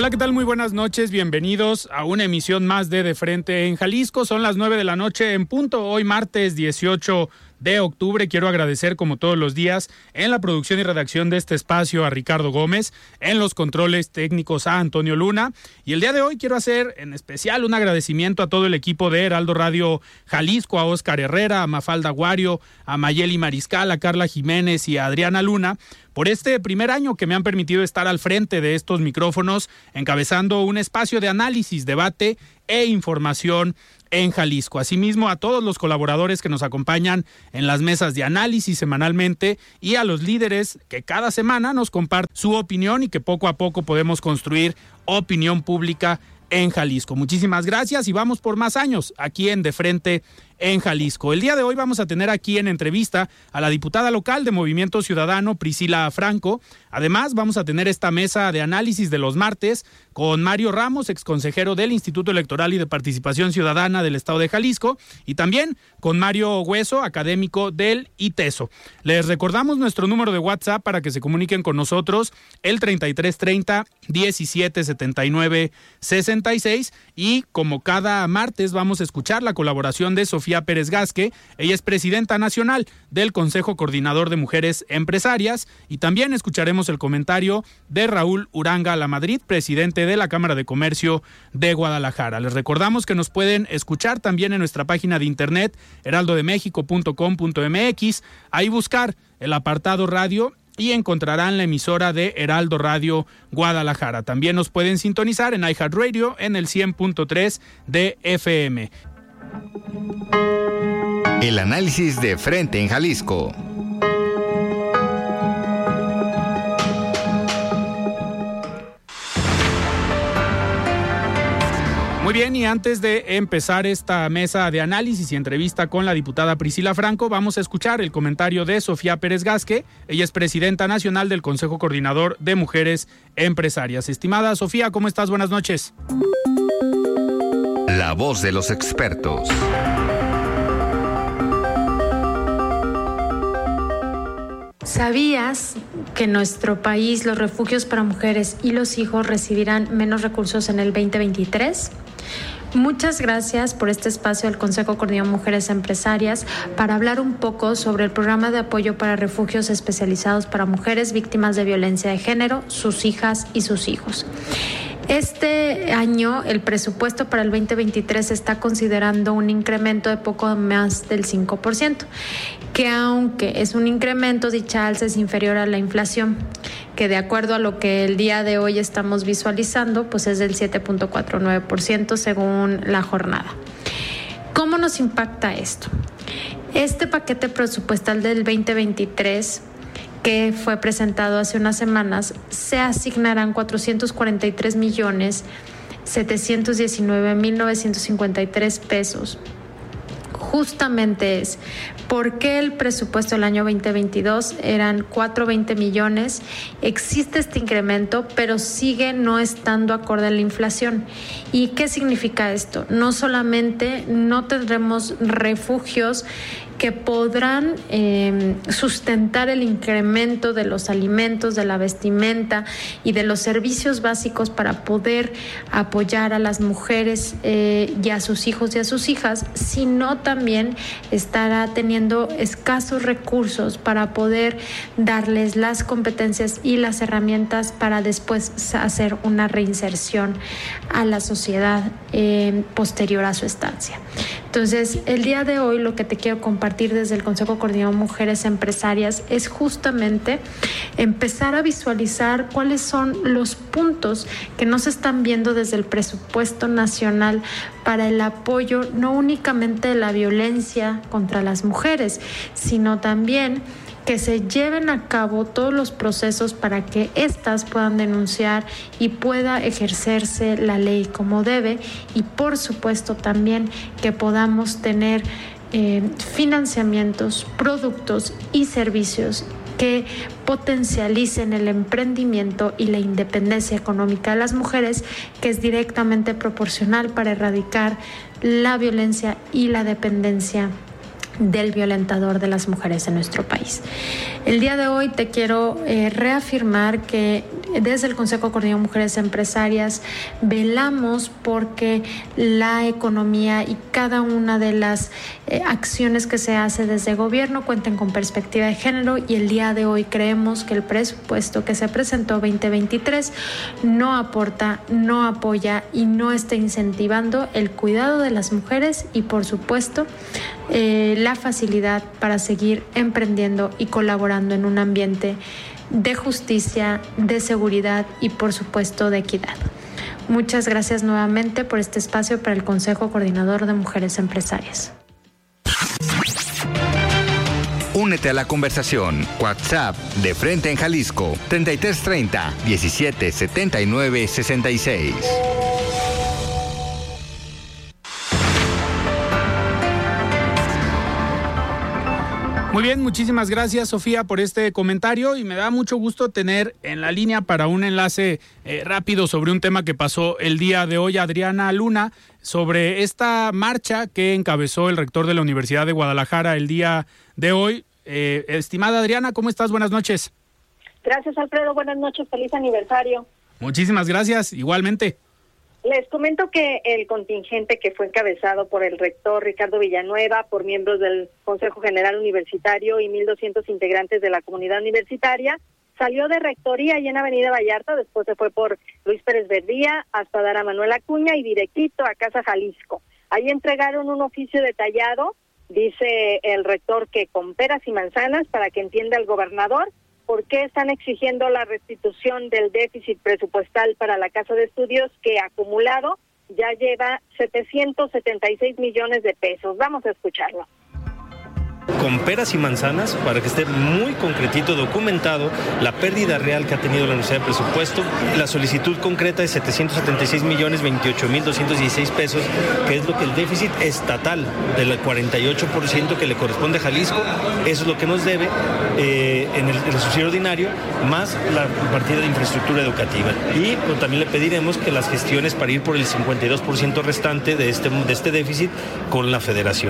Hola, ¿qué tal? Muy buenas noches. Bienvenidos a una emisión más de De Frente en Jalisco. Son las 9 de la noche en punto, hoy martes 18 de octubre. Quiero agradecer, como todos los días, en la producción y redacción de este espacio a Ricardo Gómez, en los controles técnicos a Antonio Luna. Y el día de hoy quiero hacer en especial un agradecimiento a todo el equipo de Heraldo Radio Jalisco, a Oscar Herrera, a Mafalda Guario, a Mayeli Mariscal, a Carla Jiménez y a Adriana Luna por este primer año que me han permitido estar al frente de estos micrófonos, encabezando un espacio de análisis, debate e información en Jalisco. Asimismo, a todos los colaboradores que nos acompañan en las mesas de análisis semanalmente y a los líderes que cada semana nos comparten su opinión y que poco a poco podemos construir opinión pública en Jalisco. Muchísimas gracias y vamos por más años aquí en De Frente en Jalisco. El día de hoy vamos a tener aquí en entrevista a la diputada local de Movimiento Ciudadano, Priscila Franco. Además, vamos a tener esta mesa de análisis de los martes con Mario Ramos, exconsejero del Instituto Electoral y de Participación Ciudadana del Estado de Jalisco, y también con Mario Hueso, académico del ITESO. Les recordamos nuestro número de WhatsApp para que se comuniquen con nosotros, el 3330 1779 66, y como cada martes vamos a escuchar la colaboración de Sofía Pérez Gasque. Ella es presidenta nacional del Consejo Coordinador de Mujeres Empresarias y también escucharemos el comentario de Raúl Uranga La Madrid, presidente de la Cámara de Comercio de Guadalajara. Les recordamos que nos pueden escuchar también en nuestra página de internet heraldodemexico.com.mx, ahí buscar el apartado radio y encontrarán la emisora de Heraldo Radio Guadalajara. También nos pueden sintonizar en iHeartRadio en el 100.3 de FM. El análisis de frente en Jalisco. Muy bien, y antes de empezar esta mesa de análisis y entrevista con la diputada Priscila Franco, vamos a escuchar el comentario de Sofía Pérez Gasque. Ella es presidenta nacional del Consejo Coordinador de Mujeres Empresarias. Estimada Sofía, ¿cómo estás? Buenas noches. La voz de los expertos. ¿Sabías que en nuestro país los refugios para mujeres y los hijos recibirán menos recursos en el 2023? Muchas gracias por este espacio del Consejo Coordinador Mujeres Empresarias para hablar un poco sobre el programa de apoyo para refugios especializados para mujeres víctimas de violencia de género, sus hijas y sus hijos. Este año el presupuesto para el 2023 está considerando un incremento de poco más del 5%, que aunque es un incremento, dicha alza es inferior a la inflación, que de acuerdo a lo que el día de hoy estamos visualizando, pues es del 7.49% según la jornada. ¿Cómo nos impacta esto? Este paquete presupuestal del 2023 que fue presentado hace unas semanas, se asignarán 443 millones 719 mil 953 pesos. Justamente es porque el presupuesto del año 2022 eran 420 millones, existe este incremento, pero sigue no estando acorde a la inflación. ¿Y qué significa esto? No solamente no tendremos refugios que podrán eh, sustentar el incremento de los alimentos, de la vestimenta y de los servicios básicos para poder apoyar a las mujeres eh, y a sus hijos y a sus hijas, sino también estará teniendo escasos recursos para poder darles las competencias y las herramientas para después hacer una reinserción a la sociedad eh, posterior a su estancia. Entonces, el día de hoy lo que te quiero compartir desde el Consejo Coordinador Mujeres Empresarias es justamente empezar a visualizar cuáles son los puntos que no se están viendo desde el presupuesto nacional para el apoyo no únicamente de la violencia contra las mujeres, sino también que se lleven a cabo todos los procesos para que éstas puedan denunciar y pueda ejercerse la ley como debe y por supuesto también que podamos tener eh, financiamientos, productos y servicios que potencialicen el emprendimiento y la independencia económica de las mujeres, que es directamente proporcional para erradicar la violencia y la dependencia del violentador de las mujeres en nuestro país. El día de hoy te quiero eh, reafirmar que desde el Consejo Coordinador de Mujeres Empresarias velamos porque la economía y cada una de las eh, acciones que se hace desde gobierno cuenten con perspectiva de género y el día de hoy creemos que el presupuesto que se presentó 2023 no aporta, no apoya y no está incentivando el cuidado de las mujeres y por supuesto eh, la facilidad para seguir emprendiendo y colaborando en un ambiente de justicia, de seguridad y por supuesto de equidad. Muchas gracias nuevamente por este espacio para el Consejo Coordinador de Mujeres Empresarias. Únete a la conversación. WhatsApp de Frente en Jalisco 3330 1779 66. Muy bien, muchísimas gracias Sofía por este comentario y me da mucho gusto tener en la línea para un enlace eh, rápido sobre un tema que pasó el día de hoy Adriana Luna sobre esta marcha que encabezó el rector de la Universidad de Guadalajara el día de hoy. Eh, estimada Adriana, ¿cómo estás? Buenas noches. Gracias Alfredo, buenas noches, feliz aniversario. Muchísimas gracias, igualmente. Les comento que el contingente que fue encabezado por el rector Ricardo Villanueva, por miembros del Consejo General Universitario y 1.200 integrantes de la comunidad universitaria, salió de rectoría y en Avenida Vallarta, después se fue por Luis Pérez Verdía hasta dar a Manuel Acuña y directito a Casa Jalisco. Ahí entregaron un oficio detallado, dice el rector que con peras y manzanas para que entienda el gobernador por qué están exigiendo la restitución del déficit presupuestal para la Casa de Estudios que acumulado ya lleva 776 millones de pesos. Vamos a escucharlo con peras y manzanas para que esté muy concretito, documentado la pérdida real que ha tenido la Universidad de Presupuesto. La solicitud concreta es 776 millones 28 mil 216 pesos, que es lo que el déficit estatal del 48% que le corresponde a Jalisco, eso es lo que nos debe eh, en, el, subsidio ordinario, más la partida de infraestructura educativa. Y pues, también le pediremos que las gestiones para ir por el 52% restante de este, de este déficit con la federación.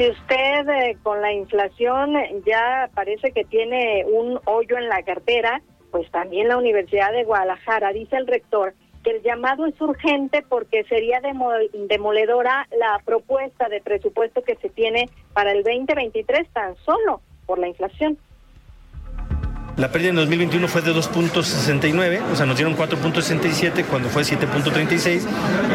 Si usted eh, con la inflación ya parece que tiene un hoyo en la cartera, pues también la Universidad de Guadalajara, dice el rector, que el llamado es urgente porque sería demoledora la propuesta de presupuesto que se tiene para el 2023 tan solo por la inflación. La pérdida en 2021 fue de 2.69, o sea, nos dieron 4.67 cuando fue 7.36.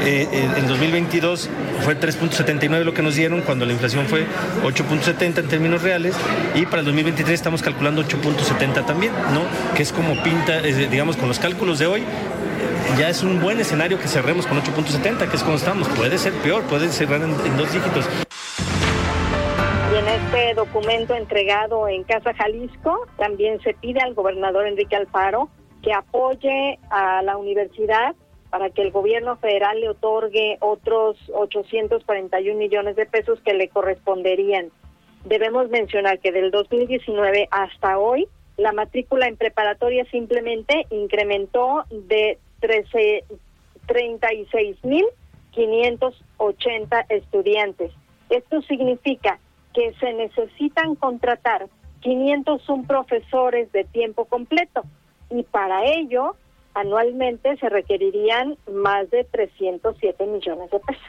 Eh, en 2022 fue 3.79 lo que nos dieron cuando la inflación fue 8.70 en términos reales. Y para el 2023 estamos calculando 8.70 también, ¿no? Que es como pinta, digamos, con los cálculos de hoy, ya es un buen escenario que cerremos con 8.70, que es como estamos. Puede ser peor, puede cerrar en dos dígitos en este documento entregado en Casa Jalisco también se pide al gobernador Enrique Alfaro que apoye a la universidad para que el gobierno federal le otorgue otros 841 millones de pesos que le corresponderían. Debemos mencionar que del 2019 hasta hoy la matrícula en preparatoria simplemente incrementó de 36.580 estudiantes. Esto significa que se necesitan contratar 501 profesores de tiempo completo y para ello anualmente se requerirían más de 307 millones de pesos.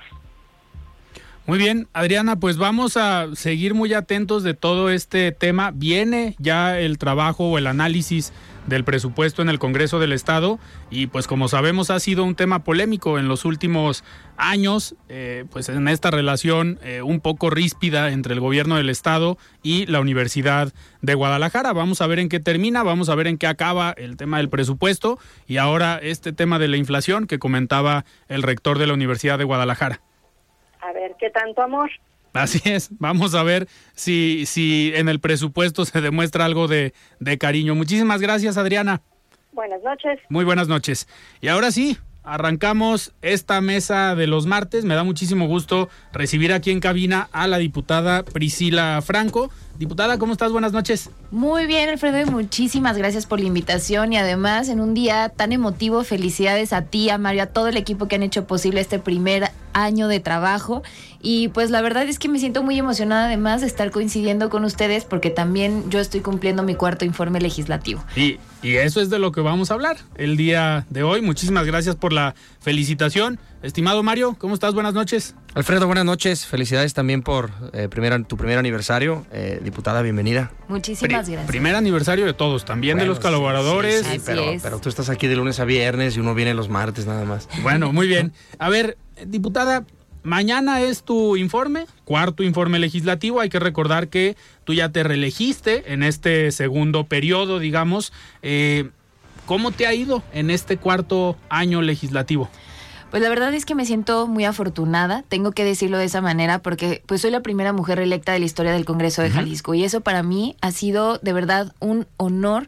Muy bien, Adriana, pues vamos a seguir muy atentos de todo este tema. Viene ya el trabajo o el análisis del presupuesto en el Congreso del Estado y pues como sabemos ha sido un tema polémico en los últimos años, eh, pues en esta relación eh, un poco ríspida entre el gobierno del Estado y la Universidad de Guadalajara. Vamos a ver en qué termina, vamos a ver en qué acaba el tema del presupuesto y ahora este tema de la inflación que comentaba el rector de la Universidad de Guadalajara a ver qué tanto amor. Así es, vamos a ver si, si en el presupuesto se demuestra algo de, de cariño. Muchísimas gracias, Adriana. Buenas noches. Muy buenas noches. Y ahora sí, arrancamos esta mesa de los martes. Me da muchísimo gusto recibir aquí en cabina a la diputada Priscila Franco. Diputada, ¿cómo estás? Buenas noches. Muy bien, Alfredo, y muchísimas gracias por la invitación y además en un día tan emotivo, felicidades a ti, a Mario, a todo el equipo que han hecho posible este primer año de trabajo y pues la verdad es que me siento muy emocionada además de estar coincidiendo con ustedes porque también yo estoy cumpliendo mi cuarto informe legislativo. Y, y eso es de lo que vamos a hablar el día de hoy. Muchísimas gracias por la felicitación. Estimado Mario, ¿cómo estás? Buenas noches. Alfredo, buenas noches. Felicidades también por eh, tu primer aniversario. Eh, diputada, bienvenida. Muchísimas gracias. Primer aniversario de todos, también de los colaboradores. Sí, pero, pero tú estás aquí de lunes a viernes y uno viene los martes nada más. Bueno, muy bien. A ver, diputada, Mañana es tu informe, cuarto informe legislativo. Hay que recordar que tú ya te reelegiste en este segundo periodo, digamos. Eh, ¿Cómo te ha ido en este cuarto año legislativo? Pues la verdad es que me siento muy afortunada, tengo que decirlo de esa manera, porque pues soy la primera mujer electa de la historia del Congreso de Jalisco y eso para mí ha sido de verdad un honor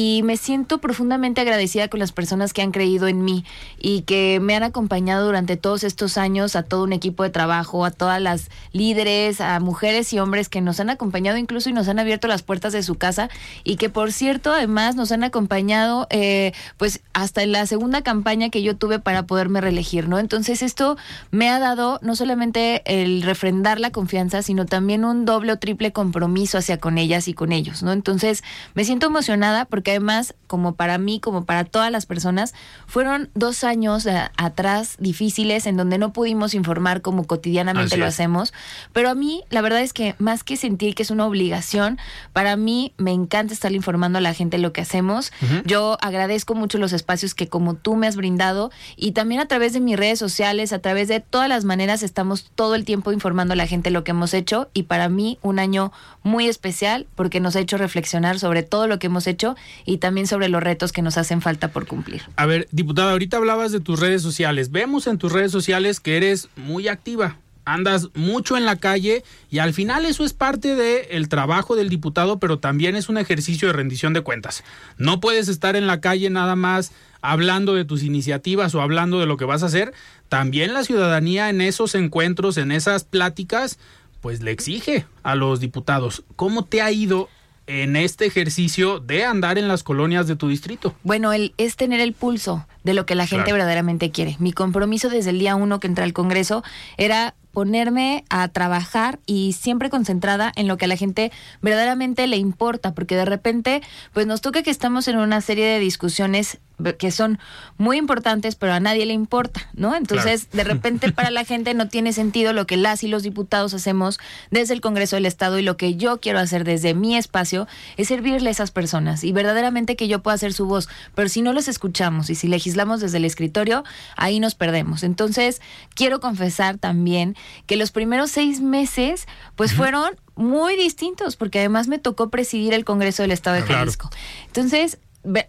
y me siento profundamente agradecida con las personas que han creído en mí y que me han acompañado durante todos estos años, a todo un equipo de trabajo, a todas las líderes, a mujeres y hombres que nos han acompañado incluso y nos han abierto las puertas de su casa y que por cierto además nos han acompañado eh, pues hasta en la segunda campaña que yo tuve para poderme reelegir, ¿no? Entonces esto me ha dado no solamente el refrendar la confianza, sino también un doble o triple compromiso hacia con ellas y con ellos, ¿no? Entonces me siento emocionada porque además, como para mí, como para todas las personas, fueron dos años eh, atrás difíciles en donde no pudimos informar como cotidianamente lo hacemos, pero a mí la verdad es que más que sentir que es una obligación, para mí me encanta estar informando a la gente lo que hacemos. Yo agradezco mucho los espacios que como tú me has brindado y también a través de mis redes sociales, a través de todas las maneras estamos todo el tiempo informando a la gente lo que hemos hecho y para mí un año muy especial porque nos ha hecho reflexionar sobre todo lo que hemos hecho y también sobre los retos que nos hacen falta por cumplir. A ver, diputada, ahorita hablabas de tus redes sociales. Vemos en tus redes sociales que eres muy activa. Andas mucho en la calle y al final eso es parte del trabajo del diputado, pero también es un ejercicio de rendición de cuentas. No puedes estar en la calle nada más hablando de tus iniciativas o hablando de lo que vas a hacer. También la ciudadanía en esos encuentros, en esas pláticas, pues le exige a los diputados. ¿Cómo te ha ido en este ejercicio de andar en las colonias de tu distrito? Bueno, el, es tener el pulso de lo que la gente verdaderamente quiere. Mi compromiso desde el día uno que entré al Congreso era ponerme a trabajar y siempre concentrada en lo que a la gente verdaderamente le importa, porque de repente pues nos toca que estamos en una serie de discusiones que son muy importantes, pero a nadie le importa, ¿no? Entonces, de repente para la gente no tiene sentido lo que las y los diputados hacemos desde el Congreso del Estado y lo que yo quiero hacer desde mi espacio es servirle a esas personas y verdaderamente que yo pueda ser su voz, pero si no los escuchamos y si legislamos desde el escritorio, ahí nos perdemos. Entonces, quiero confesar también que los primeros seis meses, pues fueron muy distintos, porque además me tocó presidir el Congreso del Estado de Jalisco. Entonces,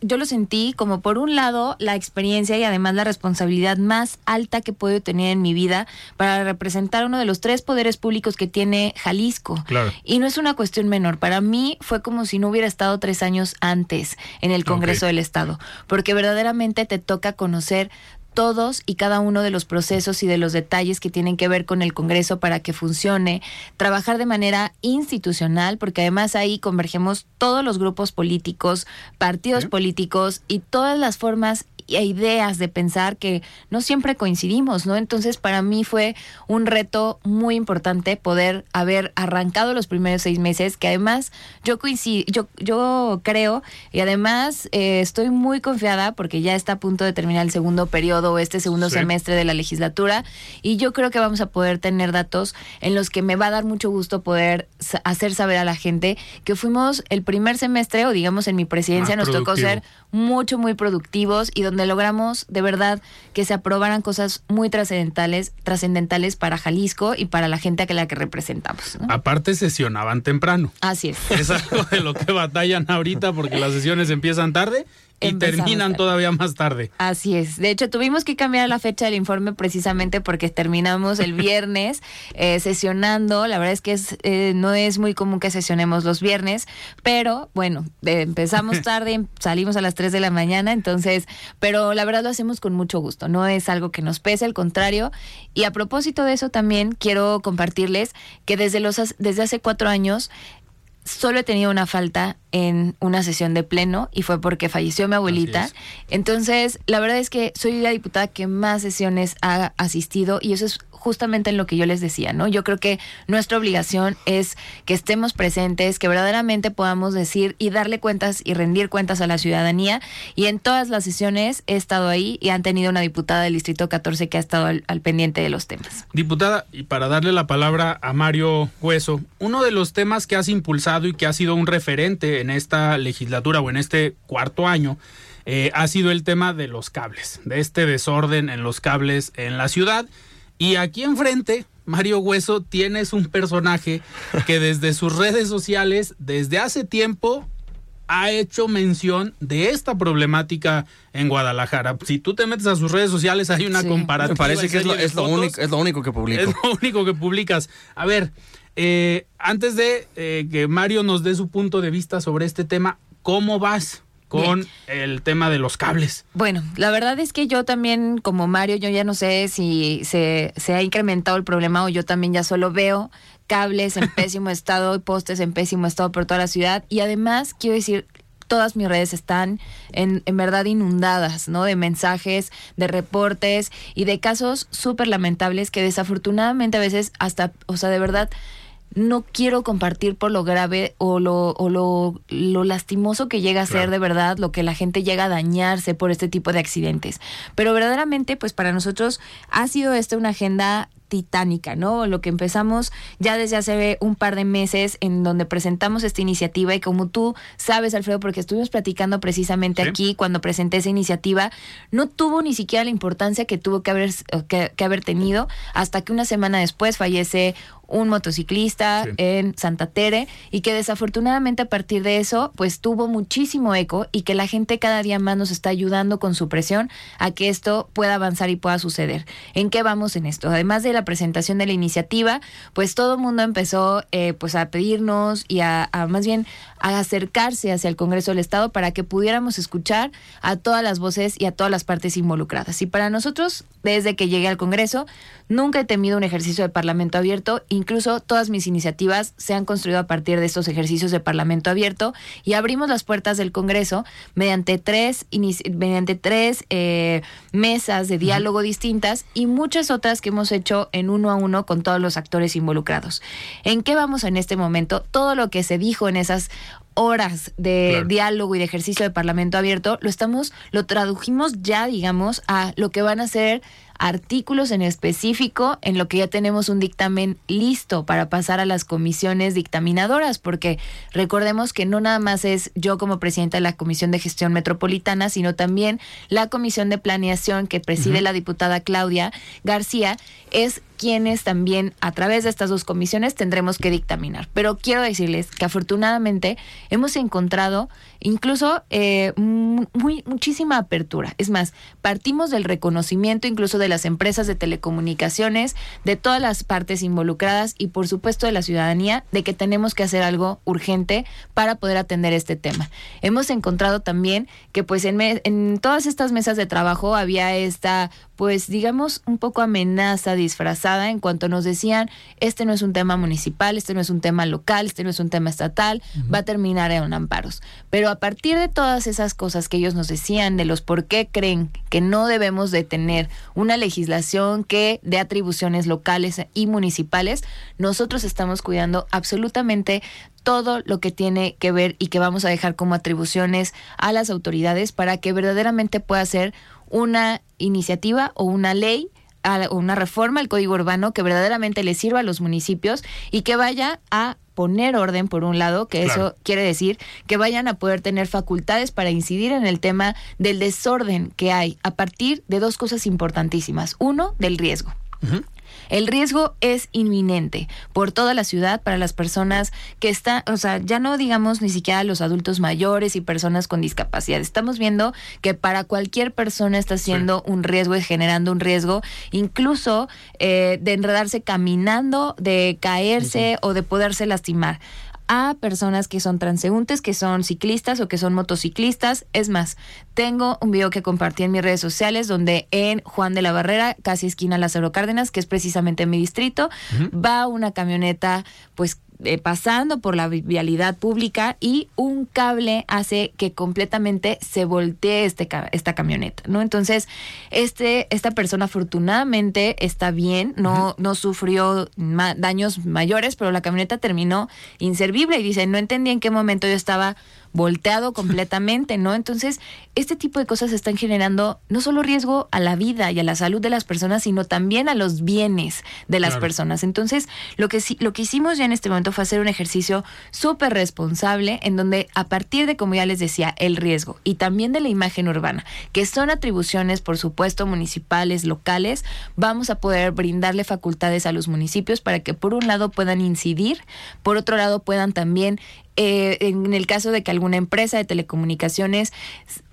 yo lo sentí como por un lado la experiencia y además la responsabilidad más alta que puedo tener en mi vida para representar uno de los tres poderes públicos que tiene Jalisco. Y no es una cuestión menor. Para mí fue como si no hubiera estado tres años antes en el Congreso del Estado, porque verdaderamente te toca conocer todos y cada uno de los procesos y de los detalles que tienen que ver con el Congreso para que funcione, trabajar de manera institucional, porque además ahí convergemos todos los grupos políticos, partidos políticos y todas las formas ideas de pensar que no siempre coincidimos, ¿no? Entonces para mí fue un reto muy importante poder haber arrancado los primeros seis meses, que además yo coincido, yo, yo creo y además eh, estoy muy confiada porque ya está a punto de terminar el segundo periodo, este segundo semestre de la legislatura y yo creo que vamos a poder tener datos en los que me va a dar mucho gusto poder hacer saber a la gente que fuimos el primer semestre o digamos en mi presidencia nos tocó ser mucho, muy productivos y donde logramos de verdad que se aprobaran cosas muy trascendentales, trascendentales para Jalisco y para la gente a la que representamos. Aparte sesionaban temprano. Así es. Es algo de lo que batallan ahorita porque las sesiones empiezan tarde y terminan todavía más tarde. Así es. De hecho, tuvimos que cambiar la fecha del informe precisamente porque terminamos el viernes eh, sesionando. La verdad es que es, eh, no es muy común que sesionemos los viernes, pero bueno, empezamos tarde, salimos a las 3 de la mañana, entonces, pero la verdad lo hacemos con mucho gusto. No es algo que nos pese, al contrario. Y a propósito de eso también quiero compartirles que desde, los, desde hace cuatro años solo he tenido una falta en una sesión de pleno y fue porque falleció mi abuelita. Entonces, la verdad es que soy la diputada que más sesiones ha asistido y eso es justamente en lo que yo les decía, ¿no? Yo creo que nuestra obligación es que estemos presentes, que verdaderamente podamos decir y darle cuentas y rendir cuentas a la ciudadanía. Y en todas las sesiones he estado ahí y han tenido una diputada del Distrito 14 que ha estado al, pendiente de los temas. Diputada, y para darle la palabra a Mario Hueso, uno de los temas que has impulsado y que ha sido un referente en esta legislatura o en este cuarto año, eh, ha sido el tema de los cables, de este desorden en los cables en la ciudad. Y aquí enfrente, Mario Hueso, tienes un personaje que desde sus redes sociales, desde hace tiempo, ha hecho mención de esta problemática en Guadalajara. Si tú te metes a sus redes sociales, hay una comparativa. Me parece que es lo, único, es lo único que publico. Es lo único que publicas. A ver, eh, antes de eh, que Mario nos dé su punto de vista sobre este tema, ¿cómo vas? Con el tema de los cables. Bueno, la verdad es que yo también, como Mario, yo ya no sé si se, se ha incrementado el problema o yo también ya solo veo cables en pésimo estado y postes en pésimo estado por toda la ciudad. Y además, quiero decir, todas mis redes están en, en verdad inundadas, ¿no? De mensajes, de reportes y de casos súper lamentables que desafortunadamente a veces hasta, o sea, de verdad no quiero compartir por lo grave o lo, o lo, lo lastimoso que llega a ser de verdad, lo que la gente llega a dañarse por este tipo de accidentes. Pero verdaderamente, pues para nosotros ha sido esta una agenda titánica, ¿no? Lo que empezamos ya desde hace un par de meses en donde presentamos esta iniciativa y como tú sabes, Alfredo, porque estuvimos platicando precisamente aquí cuando presenté esa iniciativa, no tuvo ni siquiera la importancia que tuvo que haber, que, que haber tenido hasta que una semana después fallece un motociclista en Santa Tere y que desafortunadamente a partir de eso pues tuvo muchísimo eco y que la gente cada día más nos está ayudando con su presión a que esto pueda avanzar y pueda suceder. ¿En qué vamos en esto? Además de la presentación de la iniciativa, pues todo el mundo empezó eh, pues a pedirnos y a, a más bien a acercarse hacia el Congreso del Estado para que pudiéramos escuchar a todas las voces y a todas las partes involucradas. Y para nosotros, desde que llegué al Congreso, nunca he temido un ejercicio de Parlamento abierto, incluso todas mis iniciativas se han construido a partir de estos ejercicios de Parlamento abierto y abrimos las puertas del Congreso mediante tres, mediante tres eh, mesas de diálogo distintas y muchas otras que hemos hecho en uno a uno con todos los actores involucrados. ¿En qué vamos en este momento? Todo lo que se dijo en esas horas de diálogo y de ejercicio de Parlamento abierto, lo estamos, lo tradujimos ya, digamos, a lo que van a ser artículos en específico en lo que ya tenemos un dictamen listo para pasar a las comisiones dictaminadoras, porque recordemos que no nada más es yo como presidenta de la Comisión de Gestión Metropolitana, sino también la Comisión de Planeación que preside la diputada Claudia García, es quienes también a través de estas dos comisiones tendremos que dictaminar. Pero quiero decirles que afortunadamente hemos encontrado incluso eh, muchísima apertura. Es más, partimos del reconocimiento incluso de las empresas de telecomunicaciones, de todas las partes involucradas y por supuesto de la ciudadanía de que tenemos que hacer algo urgente para poder atender este tema. Hemos encontrado también que pues en, en todas estas mesas de trabajo había esta pues digamos un poco amenaza disfrazada en cuanto nos decían, este no es un tema municipal, este no es un tema local, este no es un tema estatal, va a terminar en amparos. Pero a partir de todas esas cosas que ellos nos decían, de los por qué creen que no debemos de tener una legislación que dé atribuciones locales y municipales, nosotros estamos cuidando absolutamente todo lo que tiene que ver y que vamos a dejar como atribuciones a las autoridades para que verdaderamente pueda ser una iniciativa o una ley o una reforma al código urbano que verdaderamente le sirva a los municipios y que vaya a poner orden por un lado, que eso quiere decir que vayan a poder tener facultades para incidir en el tema del desorden que hay a partir de dos cosas importantísimas. Uno, del riesgo. El riesgo es inminente por toda la ciudad para las personas que están, o sea, ya no digamos ni siquiera los adultos mayores y personas con discapacidad. Estamos viendo que para cualquier persona está siendo un riesgo y generando un riesgo, incluso eh, de enredarse caminando, de caerse o de poderse lastimar a personas que son transeúntes, que son ciclistas o que son motociclistas. Es más, tengo un video que compartí en mis redes sociales donde en Juan de la Barrera, casi esquina Lázaro Cárdenas, que es precisamente mi distrito, va una camioneta pues eh, pasando por la vialidad pública y un cable hace que completamente se voltee este, esta camioneta, ¿no? Entonces, este, esta persona afortunadamente está bien, no, no sufrió daños mayores, pero la camioneta terminó inservible y dice, no entendí en qué momento yo estaba volteado completamente, ¿no? Entonces, este tipo de cosas están generando no solo riesgo a la vida y a la salud de las personas, sino también a los bienes de las personas. Entonces, lo que lo que hicimos ya en este momento fue hacer un ejercicio súper responsable en donde a partir de, como ya les decía, el riesgo y también de la imagen urbana, que son atribuciones, por supuesto, municipales, locales, vamos a poder brindarle facultades a los municipios para que por un lado puedan incidir, por otro lado puedan también eh, en el caso de que alguna empresa de telecomunicaciones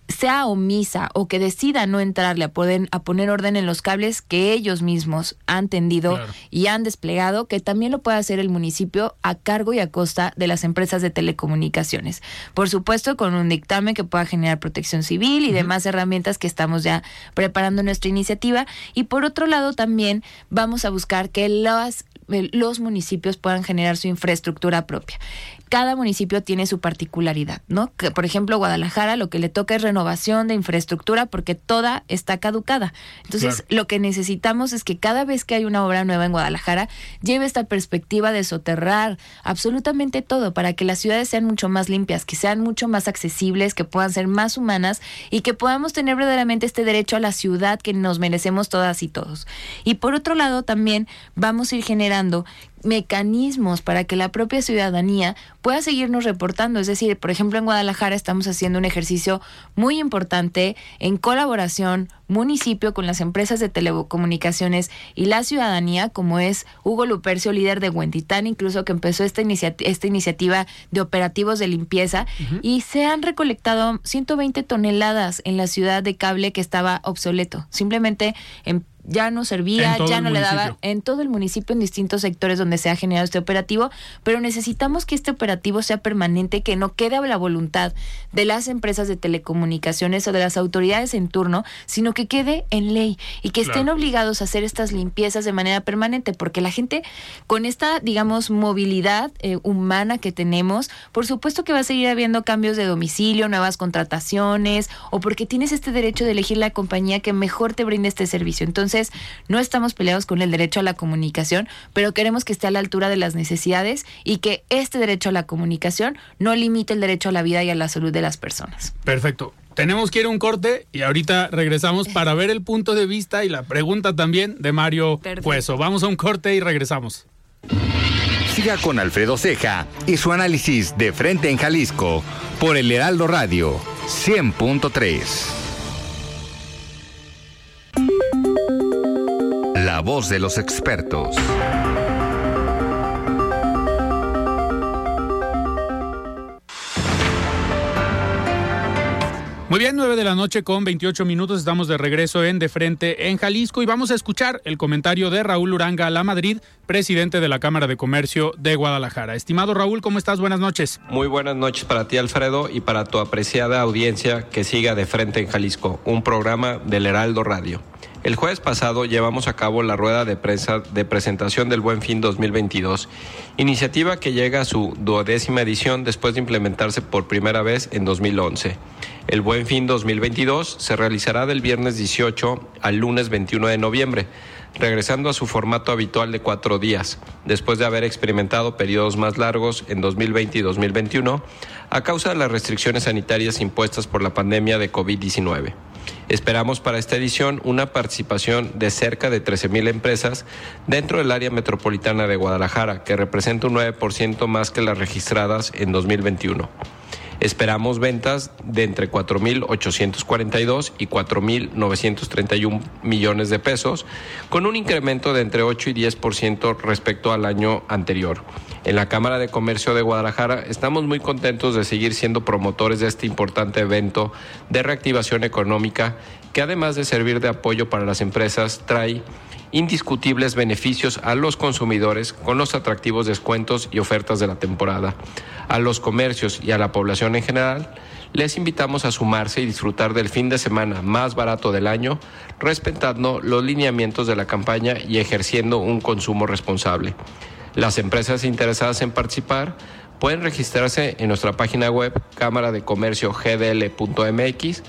sea omisa o que decida no entrarle a, poder, a poner orden en los cables que ellos mismos han tendido y han desplegado, que también lo puede hacer el municipio a cargo y a costa de las empresas de telecomunicaciones. Por supuesto, con un dictamen que pueda generar protección civil y demás herramientas que estamos ya preparando nuestra iniciativa. Y por otro lado, también vamos a buscar que las los municipios puedan generar su infraestructura propia. Cada municipio tiene su particularidad, ¿no? Que, por ejemplo, Guadalajara lo que le toca es renovación de infraestructura porque toda está caducada. Entonces, lo que necesitamos es que cada vez que hay una obra nueva en Guadalajara, lleve esta perspectiva de soterrar absolutamente todo para que las ciudades sean mucho más limpias, que sean mucho más accesibles, que puedan ser más humanas y que podamos tener verdaderamente este derecho a la ciudad que nos merecemos todas y todos. Y por otro lado, también vamos a ir generando mecanismos para que la propia ciudadanía pueda seguirnos reportando. Es decir, por ejemplo, en Guadalajara estamos haciendo un ejercicio muy importante en colaboración municipio con las empresas de telecomunicaciones y la ciudadanía, como es Hugo Lupercio, líder de Huentitán, incluso que empezó esta, esta iniciativa de operativos de limpieza, y se han recolectado 120 toneladas en la ciudad de cable que estaba obsoleto. Simplemente en ya no servía, ya no le daba en todo el municipio, en distintos sectores donde se ha generado este operativo, pero necesitamos que este operativo sea permanente, que no quede a la voluntad de las empresas de telecomunicaciones o de las autoridades en turno, sino que quede en ley y que estén obligados a hacer estas limpiezas de manera permanente, porque la gente con esta, digamos, movilidad eh, humana que tenemos, por supuesto que va a seguir habiendo cambios de domicilio, nuevas contrataciones, o porque tienes este derecho de elegir la compañía que mejor te brinde este servicio. Entonces, no estamos peleados con el derecho a la comunicación, pero queremos que esté a la altura de las necesidades y que este derecho a la comunicación no limite el derecho a la vida y a la salud de las personas. Perfecto. Tenemos que ir a un corte y ahorita regresamos para ver el punto de vista y la pregunta también de Mario Pueso. Vamos a un corte y regresamos. Siga con Alfredo Ceja y su análisis de frente en Jalisco por el Heraldo Radio 100.3. La voz de los expertos. Muy bien, 9 de la noche con 28 minutos. Estamos de regreso en De Frente en Jalisco y vamos a escuchar el comentario de Raúl Uranga La Madrid, presidente de la Cámara de Comercio de Guadalajara. Estimado Raúl, ¿cómo estás? Buenas noches. Muy buenas noches para ti, Alfredo, y para tu apreciada audiencia que siga De Frente en Jalisco, un programa del Heraldo Radio. El jueves pasado llevamos a cabo la rueda de prensa de presentación del Buen Fin 2022, iniciativa que llega a su duodécima edición después de implementarse por primera vez en 2011. El Buen Fin 2022 se realizará del viernes 18 al lunes 21 de noviembre, regresando a su formato habitual de cuatro días, después de haber experimentado periodos más largos en 2020 y 2021 a causa de las restricciones sanitarias impuestas por la pandemia de COVID-19. Esperamos para esta edición una participación de cerca de 13.000 empresas dentro del área metropolitana de Guadalajara, que representa un 9% más que las registradas en 2021. Esperamos ventas de entre 4.842 y 4.931 millones de pesos, con un incremento de entre 8 y 10% respecto al año anterior. En la Cámara de Comercio de Guadalajara estamos muy contentos de seguir siendo promotores de este importante evento de reactivación económica que además de servir de apoyo para las empresas, trae indiscutibles beneficios a los consumidores con los atractivos descuentos y ofertas de la temporada. A los comercios y a la población en general, les invitamos a sumarse y disfrutar del fin de semana más barato del año, respetando los lineamientos de la campaña y ejerciendo un consumo responsable. Las empresas interesadas en participar pueden registrarse en nuestra página web cámara de comercio gdl.mx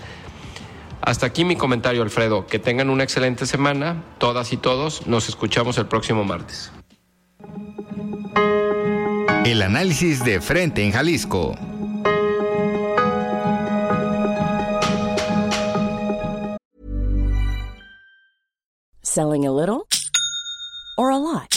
hasta aquí mi comentario, Alfredo. Que tengan una excelente semana, todas y todos. Nos escuchamos el próximo martes. El análisis de frente en Jalisco. Selling a little or a lot?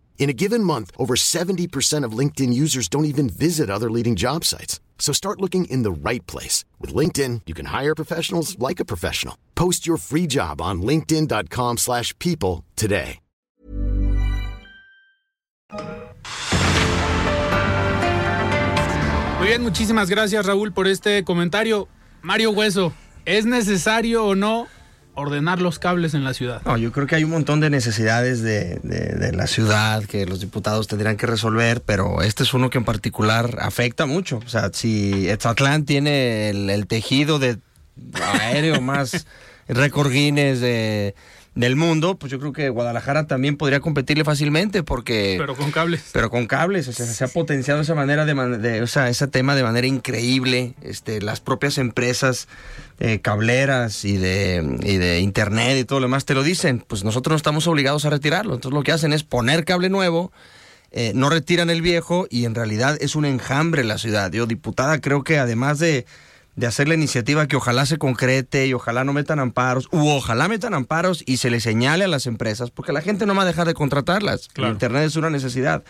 In a given month, over 70% of LinkedIn users don't even visit other leading job sites. So start looking in the right place. With LinkedIn, you can hire professionals like a professional. Post your free job on linkedin.com slash people today. Muy bien, muchísimas gracias Raúl por este comentario. Mario Hueso, ¿es necesario o no ordenar los cables en la ciudad? No, yo creo que hay un montón de necesidades de, de, de, la ciudad que los diputados tendrían que resolver, pero este es uno que en particular afecta mucho. O sea, si Etzatlán tiene el, el tejido de aéreo más récord Guinness de del mundo, pues yo creo que Guadalajara también podría competirle fácilmente porque... Pero con cables. Pero con cables, o sea, se ha potenciado esa manera de, de o sea, ese tema de manera increíble, este, las propias empresas eh, cableras y de, y de internet y todo lo demás te lo dicen, pues nosotros no estamos obligados a retirarlo, entonces lo que hacen es poner cable nuevo, eh, no retiran el viejo y en realidad es un enjambre la ciudad. Yo, diputada, creo que además de de hacer la iniciativa que ojalá se concrete y ojalá no metan amparos, u ojalá metan amparos y se le señale a las empresas, porque la gente no va a dejar de contratarlas. Claro. Internet es una necesidad.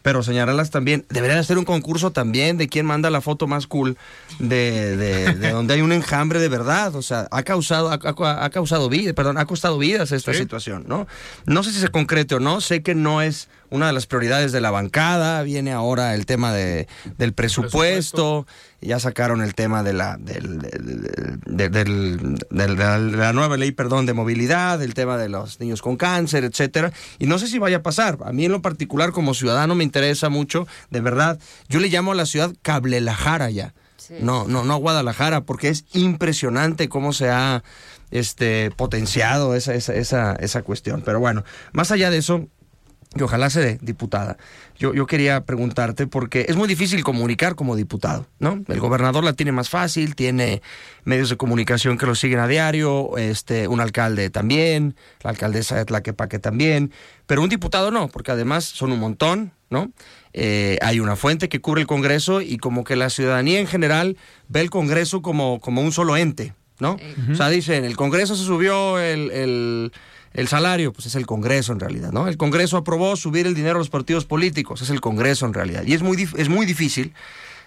Pero señalarlas también, debería hacer un concurso también de quién manda la foto más cool de, de, de donde hay un enjambre de verdad. O sea, ha causado, ha, ha causado vida, perdón, ha costado vidas esta sí. situación, ¿no? No sé si se concrete o no, sé que no es una de las prioridades de la bancada, viene ahora el tema de, del presupuesto, presupuesto. ya sacaron el tema de la, del, de, del, de, la, de la nueva ley, perdón, de movilidad, el tema de los niños con cáncer, etcétera, y no sé si vaya a pasar. A mí en lo particular como ciudadano me interesa mucho, de verdad, yo le llamo a la ciudad Cablelajara ya. Sí. No, no, no Guadalajara, porque es impresionante cómo se ha este potenciado esa, esa, esa, esa cuestión. Pero bueno, más allá de eso, y ojalá se dé, diputada. Yo, yo quería preguntarte porque es muy difícil comunicar como diputado, ¿no? El gobernador la tiene más fácil, tiene medios de comunicación que lo siguen a diario, este, un alcalde también, la alcaldesa de Tlaquepaque también, pero un diputado no, porque además son un montón, ¿no? Eh, hay una fuente que cubre el Congreso y como que la ciudadanía en general ve el Congreso como, como un solo ente, ¿no? O sea, dicen, el Congreso se subió el, el el salario, pues es el Congreso en realidad, ¿no? El Congreso aprobó subir el dinero a los partidos políticos, es el Congreso en realidad. Y es muy, es muy difícil,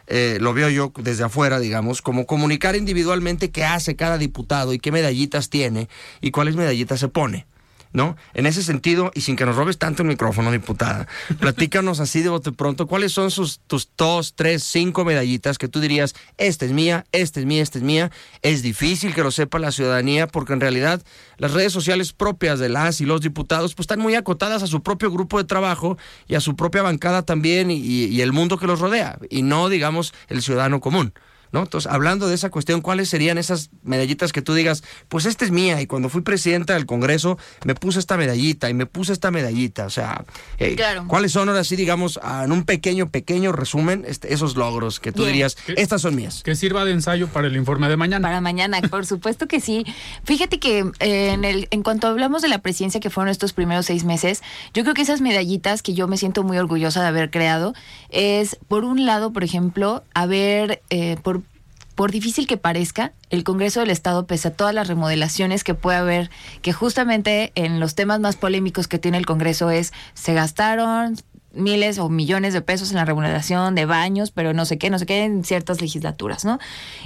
eh, lo veo yo desde afuera, digamos, como comunicar individualmente qué hace cada diputado y qué medallitas tiene y cuáles medallitas se pone. ¿No? En ese sentido, y sin que nos robes tanto el micrófono, diputada, platícanos así de bote pronto, ¿cuáles son sus, tus dos, tres, cinco medallitas que tú dirías, esta es mía, esta es mía, esta es mía? Es difícil que lo sepa la ciudadanía porque en realidad las redes sociales propias de las y los diputados pues están muy acotadas a su propio grupo de trabajo y a su propia bancada también y, y el mundo que los rodea, y no, digamos, el ciudadano común. ¿No? Entonces, hablando de esa cuestión, ¿cuáles serían esas medallitas que tú digas, pues esta es mía y cuando fui presidenta del Congreso me puse esta medallita y me puse esta medallita? O sea, eh, ¿cuáles son ahora sí, digamos, en un pequeño, pequeño resumen, este, esos logros que tú dirías, estas son mías? Que sirva de ensayo para el informe de mañana. Para mañana, por supuesto que sí. Fíjate que eh, en, el, en cuanto hablamos de la presidencia que fueron estos primeros seis meses, yo creo que esas medallitas que yo me siento muy orgullosa de haber creado es, por un lado, por ejemplo, haber, eh, por por difícil que parezca, el Congreso del Estado, pese a todas las remodelaciones que puede haber, que justamente en los temas más polémicos que tiene el Congreso es, se gastaron miles o millones de pesos en la remodelación de baños, pero no sé qué, no sé qué, en ciertas legislaturas, ¿no?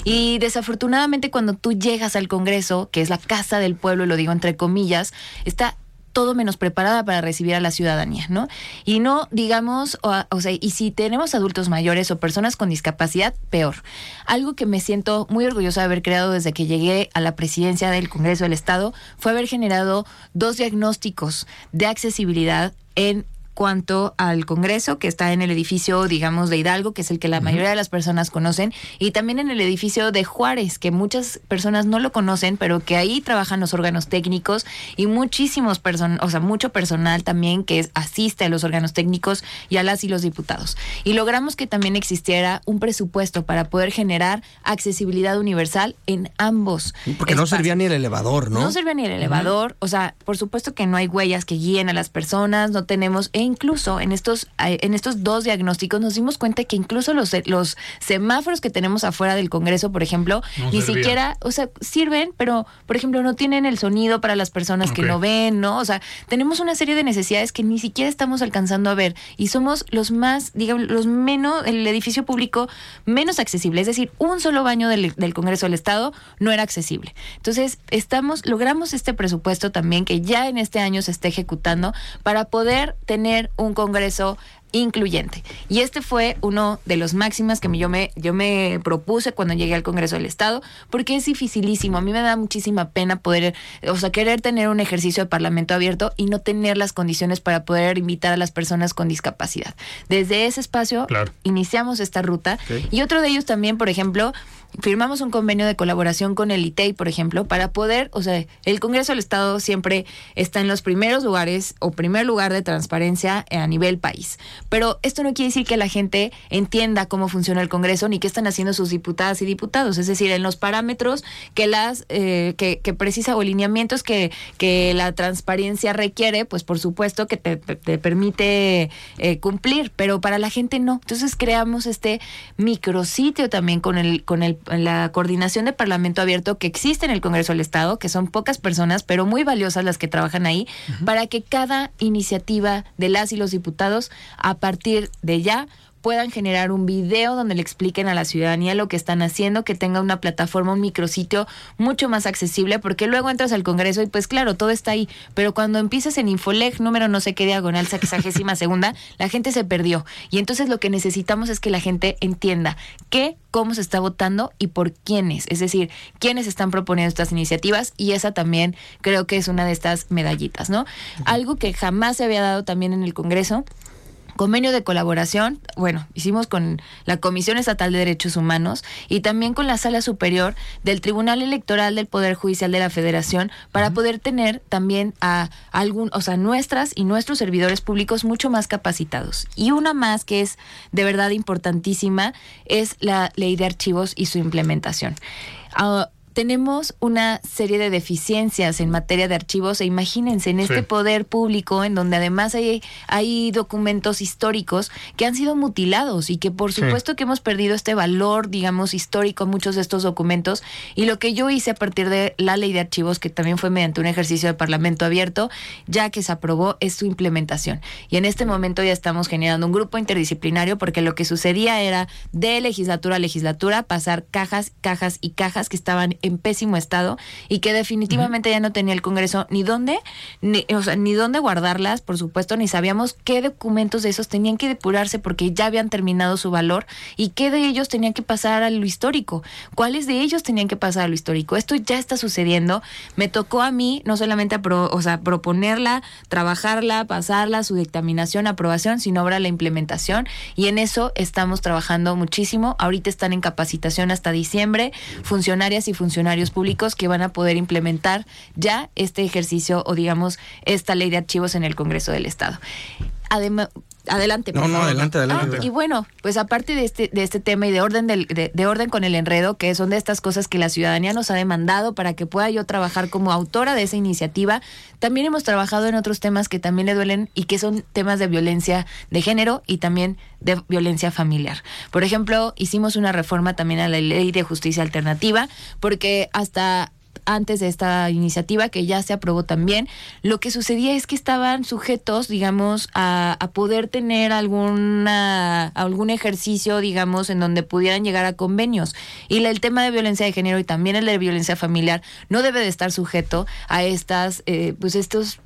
Y desafortunadamente cuando tú llegas al Congreso, que es la casa del pueblo, lo digo entre comillas, está todo menos preparada para recibir a la ciudadanía, ¿no? Y no, digamos, o, sea, y si tenemos adultos mayores o personas con discapacidad, peor. Algo que me siento muy orgullosa de haber creado desde que llegué a la presidencia del Congreso del Estado fue haber generado dos diagnósticos de accesibilidad en cuanto al Congreso, que está en el edificio, digamos, de Hidalgo, que es el que la mayoría de las personas conocen, y también en el edificio de Juárez, que muchas personas no lo conocen, pero que ahí trabajan los órganos técnicos y muchísimos personas, o sea, mucho personal también que asiste a los órganos técnicos y a las y los diputados. Y logramos que también existiera un presupuesto para poder generar accesibilidad universal en ambos. Porque no servía ni el elevador, ¿no? No servía ni el elevador, o sea, por supuesto que no hay huellas que guíen a las personas, no tenemos incluso en estos, eh, en estos dos diagnósticos nos dimos cuenta que incluso los, los semáforos que tenemos afuera del Congreso, por ejemplo, ni siquiera, o sea, sirven, pero, por ejemplo, no tienen el sonido para las personas que no ven, ¿no? O sea, tenemos una serie de necesidades que ni siquiera estamos alcanzando a ver y somos los más, digamos, los menos, el edificio público menos accesible. Es decir, un solo baño del, del Congreso del Estado no era accesible. Entonces, estamos, logramos este presupuesto también que ya en este año se está ejecutando para poder tener un Congreso incluyente. Y este fue uno de los máximos que yo me, yo me propuse cuando llegué al Congreso del Estado, porque es dificilísimo. A mí me da muchísima pena poder, o sea, querer tener un ejercicio de parlamento abierto y no tener las condiciones para poder invitar a las personas con discapacidad. Desde ese espacio iniciamos esta ruta. Y otro de ellos también, por ejemplo, firmamos un convenio de colaboración con el ITEI, por ejemplo, para poder, o sea, el Congreso del Estado siempre está en los primeros lugares o primer lugar de transparencia a nivel país. Pero esto no quiere decir que la gente entienda cómo funciona el Congreso ni qué están haciendo sus diputadas y diputados. Es decir, en los parámetros que las eh, que, precisa o lineamientos que, que la transparencia requiere, pues por supuesto que te, permite eh, cumplir, pero para la gente no. Entonces creamos este micrositio también con el, con el la coordinación de Parlamento Abierto que existe en el Congreso del Estado, que son pocas personas, pero muy valiosas las que trabajan ahí, para que cada iniciativa de las y los diputados, a partir de ya, puedan generar un video donde le expliquen a la ciudadanía lo que están haciendo, que tenga una plataforma, un micrositio mucho más accesible, porque luego entras al Congreso y pues claro, todo está ahí, pero cuando empiezas en Infoleg, número no sé qué diagonal, sexagésima segunda, la gente se perdió. Y entonces lo que necesitamos es que la gente entienda qué, cómo se está votando y por quiénes, es decir, quiénes están proponiendo estas iniciativas y esa también creo que es una de estas medallitas, ¿no? Algo que jamás se había dado también en el Congreso Convenio de colaboración, bueno, hicimos con la Comisión Estatal de Derechos Humanos y también con la Sala Superior del Tribunal Electoral del Poder Judicial de la Federación para poder tener también a algún, o sea, nuestras y nuestros servidores públicos mucho más capacitados. Y una más que es de verdad importantísima es la ley de archivos y su implementación. Ah, tenemos una serie de deficiencias en materia de archivos e imagínense en este Sí. poder público en donde además hay, hay documentos históricos que han sido mutilados y que por Sí. supuesto que hemos perdido este valor, digamos, histórico muchos de estos documentos y lo que yo hice a partir de la ley de archivos, que también fue mediante un ejercicio de parlamento abierto, ya que se aprobó, es su implementación. Y en este momento ya estamos generando un grupo interdisciplinario porque lo que sucedía era de legislatura a legislatura pasar cajas, cajas y cajas que estaban en pésimo estado y que definitivamente ya no tenía el Congreso ni dónde, ni, o sea, ni dónde guardarlas, por supuesto, ni sabíamos qué documentos de esos tenían que depurarse porque ya habían terminado su valor y qué de ellos tenían que pasar a lo histórico, cuáles de ellos tenían que pasar a lo histórico. Esto ya está sucediendo. Me tocó a mí no solamente pro- o sea, proponerla, trabajarla, pasarla, su dictaminación, aprobación, sino ahora la implementación y en eso estamos trabajando muchísimo. Ahorita están en capacitación hasta diciembre funcionarias y funcionarios públicos que van a poder implementar ya este ejercicio o digamos esta ley de archivos en el Congreso del Estado. Además, adelante. No, no, adelante, adelante. Ah, y bueno, pues aparte de este, de este tema y de orden, del, de, de orden con el enredo, que son de estas cosas que la ciudadanía nos ha demandado para que pueda yo trabajar como autora de esa iniciativa, también hemos trabajado en otros temas que también le duelen y que son temas de violencia de género y también de violencia familiar. Por ejemplo, hicimos una reforma también a la ley de justicia alternativa, porque hasta antes de esta iniciativa que ya se aprobó también, lo que sucedía es que estaban sujetos, digamos, a, poder tener alguna algún ejercicio, digamos, en donde pudieran llegar a convenios. Y el tema de violencia de género y también el de violencia familiar no debe de estar sujeto a estas, eh, pues estos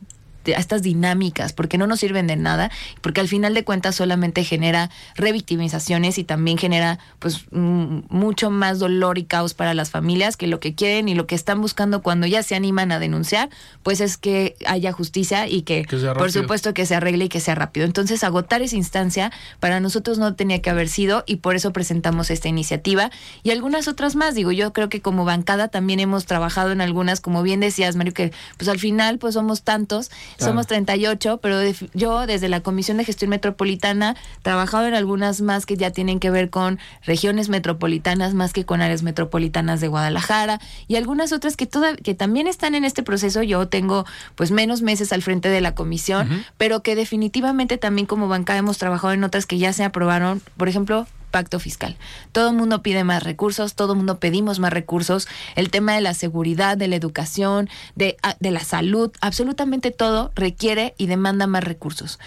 a estas dinámicas, porque no nos sirven de nada, porque al final de cuentas solamente genera revictimizaciones y también genera pues mucho más dolor y caos para las familias que lo que quieren y lo que están buscando cuando ya se animan a denunciar, pues es que haya justicia y que, Que por supuesto que se arregle y que sea rápido. Entonces agotar esa instancia para nosotros no tenía que haber sido y por eso presentamos esta iniciativa y algunas otras más. Digo, yo creo que como bancada también hemos trabajado en algunas, como bien decías, Mario, que pues al final pues somos tantos, Claro. somos 38, pero yo desde la Comisión de Gestión Metropolitana trabajado en algunas más que ya tienen que ver con regiones metropolitanas más que con áreas metropolitanas de Guadalajara y algunas otras que toda, que también están en este proceso. Yo tengo pues menos meses al frente de la comisión, pero que definitivamente también como banca hemos trabajado en otras que ya se aprobaron, por ejemplo, pacto fiscal. Todo el mundo pide más recursos, todo el mundo pedimos más recursos. El tema de la seguridad, de la educación, de, a- de la salud, absolutamente todo requiere y demanda más recursos.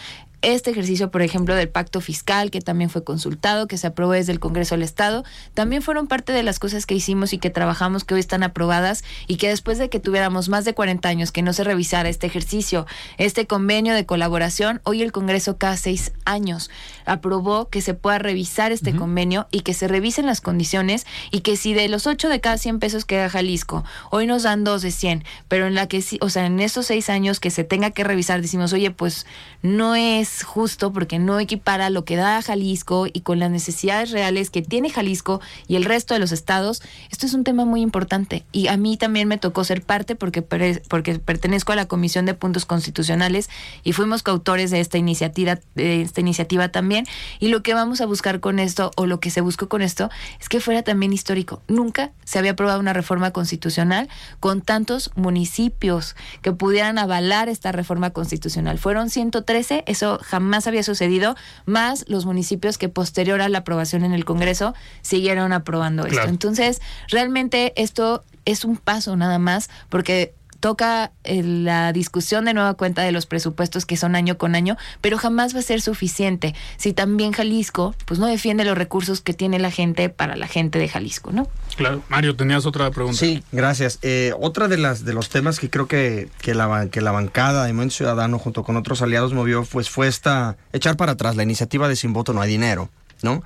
Este ejercicio, por ejemplo, del pacto fiscal, que también fue consultado, que se aprobó desde el Congreso del Estado, también fueron parte de las cosas que hicimos y que trabajamos, que hoy están aprobadas y que después de que tuviéramos más de 40 años que no se revisara este ejercicio, este convenio de colaboración, hoy el Congreso cada seis años aprobó que se pueda revisar este convenio y que se revisen las condiciones y que si de los 8 de cada 100 pesos que da Jalisco, hoy nos dan dos de 100, pero en la que sí, o sea, en esos seis años que se tenga que revisar, decimos, oye, pues no es justo porque no equipara lo que da Jalisco y con las necesidades reales que tiene Jalisco y el resto de los estados. Esto es un tema muy importante y a mí también me tocó ser parte porque, porque pertenezco a la Comisión de Puntos Constitucionales y fuimos coautores de esta iniciativa, de esta iniciativa también. Y lo que vamos a buscar con esto, o lo que se buscó con esto, es que fuera también histórico. Nunca se había aprobado una reforma constitucional con tantos municipios que pudieran avalar esta reforma constitucional. Fueron 113, eso jamás había sucedido, más los municipios que posterior a la aprobación en el Congreso siguieron aprobando esto. Entonces, realmente esto es un paso nada más, porque toca eh, la discusión de nueva cuenta de los presupuestos que son año con año, pero jamás va a ser suficiente si también Jalisco pues no defiende los recursos que tiene la gente para la gente de Jalisco, ¿no? Claro, Mario, tenías otra pregunta. Sí, gracias. Eh, otra de las de los temas que creo que, que, la, que la bancada de Movimiento Ciudadano junto con otros aliados movió pues fue esta echar para atrás la iniciativa de sin voto no hay dinero, ¿no?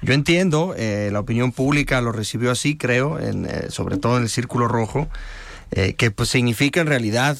Yo entiendo, eh, la opinión pública lo recibió así, creo, en, eh, sobre todo en el círculo rojo, eh, que pues significa en realidad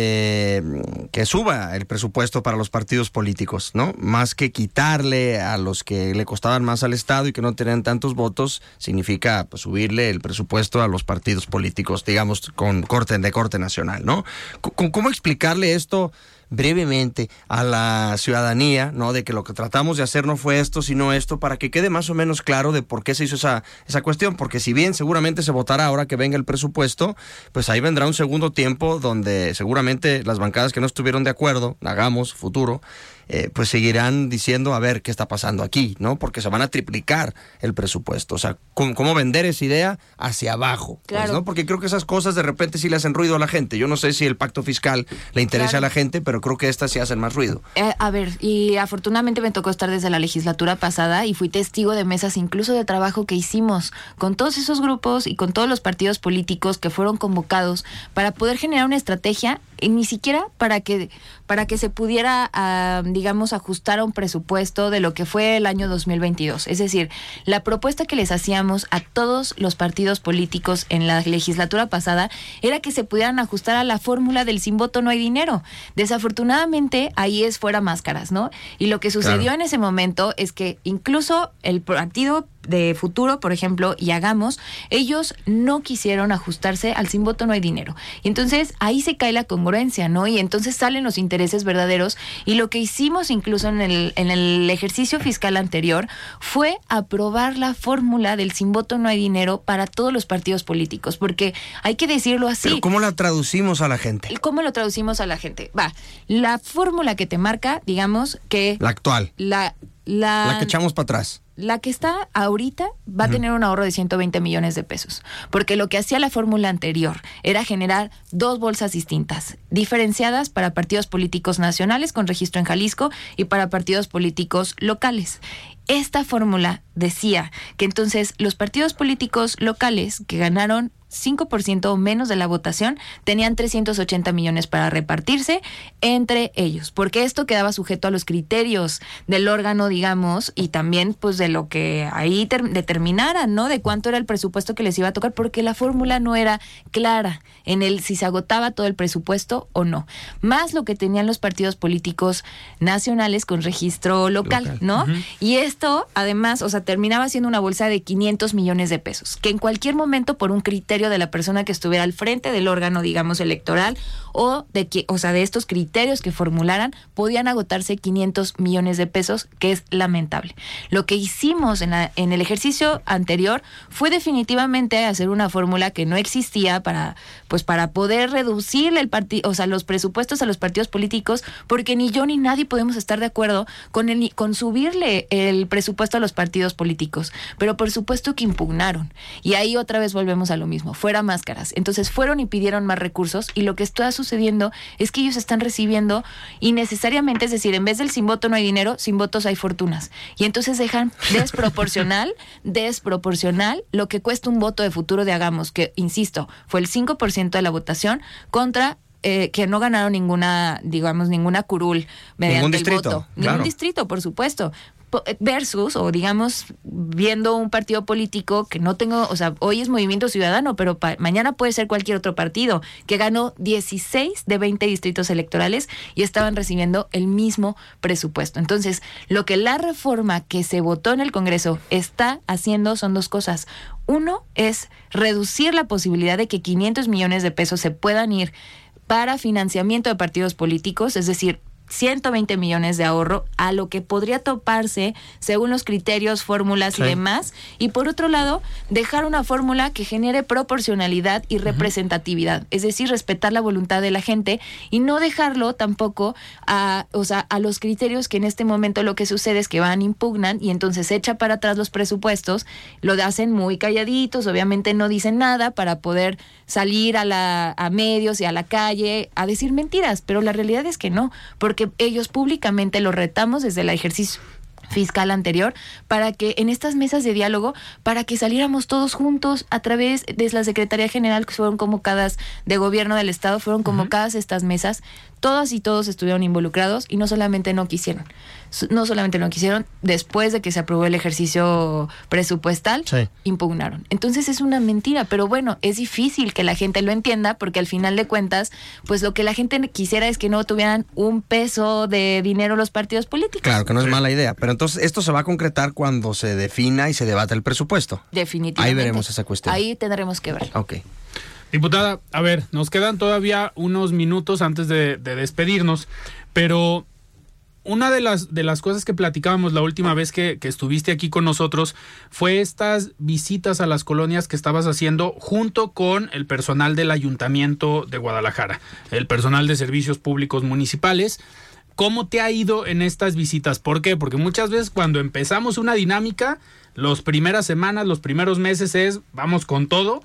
eh, que suba el presupuesto para los partidos políticos, ¿no? Más que quitarle a los que le costaban más al Estado y que no tenían tantos votos, significa pues, subirle el presupuesto a los partidos políticos, digamos, con corte de corte nacional, ¿no? ¿Cómo explicarle esto? Brevemente a la ciudadanía, ¿no? De que lo que tratamos de hacer no fue esto, sino esto, para que quede más o menos claro de por qué se hizo esa, esa cuestión. Porque si bien seguramente se votará ahora que venga el presupuesto, pues ahí vendrá un segundo tiempo donde seguramente las bancadas que no estuvieron de acuerdo, hagamos futuro, eh, pues seguirán diciendo a ver qué está pasando aquí, ¿no? Porque se van a triplicar el presupuesto. O sea, ¿cómo, vender esa idea hacia abajo? Pues, claro. ¿no? Porque creo que esas cosas de repente sí le hacen ruido a la gente. Yo no sé si el pacto fiscal le interesa a la gente, pero creo que estas sí hacen más ruido. Eh, a ver, y afortunadamente me tocó estar desde la legislatura pasada y fui testigo de mesas incluso de trabajo que hicimos con todos esos grupos y con todos los partidos políticos que fueron convocados para poder generar una estrategia ni siquiera para que para que se pudiera digamos ajustar a un presupuesto de lo que fue el año 2022 es decir la propuesta que les hacíamos a todos los partidos políticos en la legislatura pasada era que se pudieran ajustar a la fórmula del sin voto no hay dinero. Desafortunadamente ahí es fuera máscaras no y lo que sucedió en ese momento es que incluso el partido de futuro, por ejemplo, y hagamos, ellos no quisieron ajustarse al sin voto no hay dinero. Y entonces ahí se cae la congruencia, ¿no? Y entonces salen los intereses verdaderos. Y lo que hicimos incluso en el, en el ejercicio fiscal anterior fue aprobar la fórmula del sin voto no hay dinero para todos los partidos políticos, porque hay que decirlo así. Pero ¿Cómo la traducimos a la gente? ¿Cómo lo traducimos a la gente? Va, la fórmula que te marca, digamos que... La actual. La, la, la que echamos para atrás la que está ahorita va a tener un ahorro de 120 millones de pesos, porque lo que hacía la fórmula anterior era generar dos bolsas distintas, diferenciadas para partidos políticos nacionales con registro en Jalisco y para partidos políticos locales. Esta fórmula decía que entonces los partidos políticos locales que ganaron 5% o menos de la votación tenían 380 millones para repartirse entre ellos, porque esto quedaba sujeto a los criterios del órgano, digamos, y también pues de lo que ahí determinaran, ¿no? De cuánto era el presupuesto que les iba a tocar, porque la fórmula no era clara en el si se agotaba todo el presupuesto o no. Más lo que tenían los partidos políticos nacionales con registro local, ¿no? Y esto, además, o sea, terminaba siendo una bolsa de 500 millones de pesos, que en cualquier momento por un criterio de la persona que estuviera al frente del órgano, digamos, electoral, o de que, o sea, de estos criterios que formularan, podían agotarse 500 millones de pesos, que es lamentable. Lo que hicimos en, en el ejercicio anterior fue definitivamente hacer una fórmula que no existía para, pues, para poder reducir el partido, o sea, los presupuestos a los partidos políticos, porque ni yo ni nadie podemos estar de acuerdo con, el, con subirle el presupuesto a los partidos políticos. Pero por supuesto que impugnaron. Y ahí otra vez volvemos a lo mismo fuera máscaras. Entonces fueron y pidieron más recursos y lo que está sucediendo es que ellos están recibiendo innecesariamente, es decir, en vez del sin voto no hay dinero, sin votos hay fortunas. Y entonces dejan desproporcional, desproporcional lo que cuesta un voto de futuro de Hagamos, que, insisto, fue el 5% de la votación contra eh, que no ganaron ninguna, digamos, ninguna curul mediante el voto. Ningún distrito, por supuesto versus o digamos viendo un partido político que no tengo, o sea, hoy es Movimiento Ciudadano, pero mañana puede ser cualquier otro partido que ganó 16 de 20 distritos electorales y estaban recibiendo el mismo presupuesto. Entonces, lo que la reforma que se votó en el Congreso está haciendo son dos cosas. Uno es reducir la posibilidad de que 500 millones de pesos se puedan ir para financiamiento de partidos políticos, es decir, 120 millones de ahorro a lo que podría toparse según los criterios, fórmulas y demás. Y por otro lado, dejar una fórmula que genere proporcionalidad y representatividad, es decir, respetar la voluntad de la gente y no dejarlo tampoco a, o sea, a los criterios que en este momento lo que sucede es que van, impugnan y entonces echa para atrás los presupuestos, lo hacen muy calladitos, obviamente no dicen nada para poder salir a, la, a medios y a la calle a decir mentiras, pero la realidad es que no, porque ellos públicamente lo retamos desde el ejercicio fiscal anterior para que en estas mesas de diálogo para que saliéramos todos juntos a través de la Secretaría General que fueron convocadas de gobierno del estado fueron convocadas estas mesas todas y todos estuvieron involucrados y no solamente no quisieron no solamente lo quisieron, después de que se aprobó el ejercicio presupuestal, Sí. impugnaron. Entonces es una mentira, pero bueno, es difícil que la gente lo entienda porque al final de cuentas, pues lo que la gente quisiera es que no tuvieran un peso de dinero los partidos políticos. Claro que no es mala idea, pero entonces esto se va a concretar cuando se defina y se debata el presupuesto. Definitivamente. Ahí veremos esa cuestión. Ahí tendremos que ver. Ok. Diputada, a ver, nos quedan todavía unos minutos antes de, de despedirnos, pero una de las, de las cosas que platicábamos la última vez que, que estuviste aquí con nosotros fue estas visitas a las colonias que estabas haciendo junto con el personal del Ayuntamiento de Guadalajara, el personal de servicios públicos municipales. ¿Cómo te ha ido en estas visitas? ¿Por qué? Porque muchas veces cuando empezamos una dinámica, las primeras semanas, los primeros meses es vamos con todo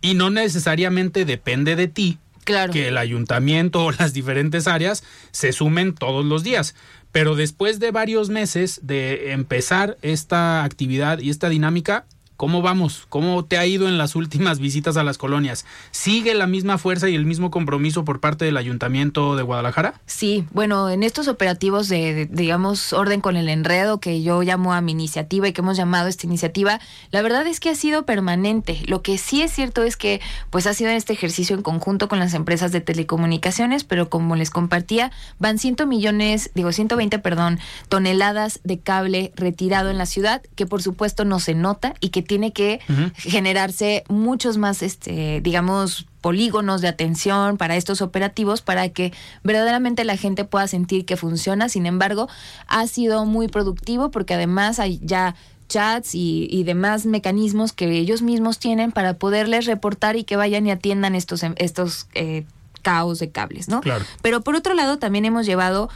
y no necesariamente depende de ti Claro. que el ayuntamiento o las diferentes áreas se sumen todos los días. Pero después de varios meses de empezar esta actividad y esta dinámica, ¿cómo vamos? ¿Cómo te ha ido en las últimas visitas a las colonias? ¿Sigue la misma fuerza y el mismo compromiso por parte del ayuntamiento de Guadalajara? Sí, bueno, en estos operativos de, digamos, orden con el enredo que yo llamo a mi iniciativa y que hemos llamado esta iniciativa, la verdad es que ha sido permanente. Lo que sí es cierto es que, pues, ha sido este ejercicio en conjunto con las empresas de telecomunicaciones, pero como les compartía, van 100 millones, digo, 120, perdón, toneladas de cable retirado en la ciudad, que por supuesto no se nota y que tiene que generarse muchos más, este, digamos, polígonos de atención para estos operativos para que verdaderamente la gente pueda sentir que funciona. Sin embargo, ha sido muy productivo porque además hay ya chats y, y demás mecanismos que ellos mismos tienen para poderles reportar y que vayan y atiendan estos, em- estos eh, caos de cables, ¿no? Claro. Pero por otro lado, también hemos llevado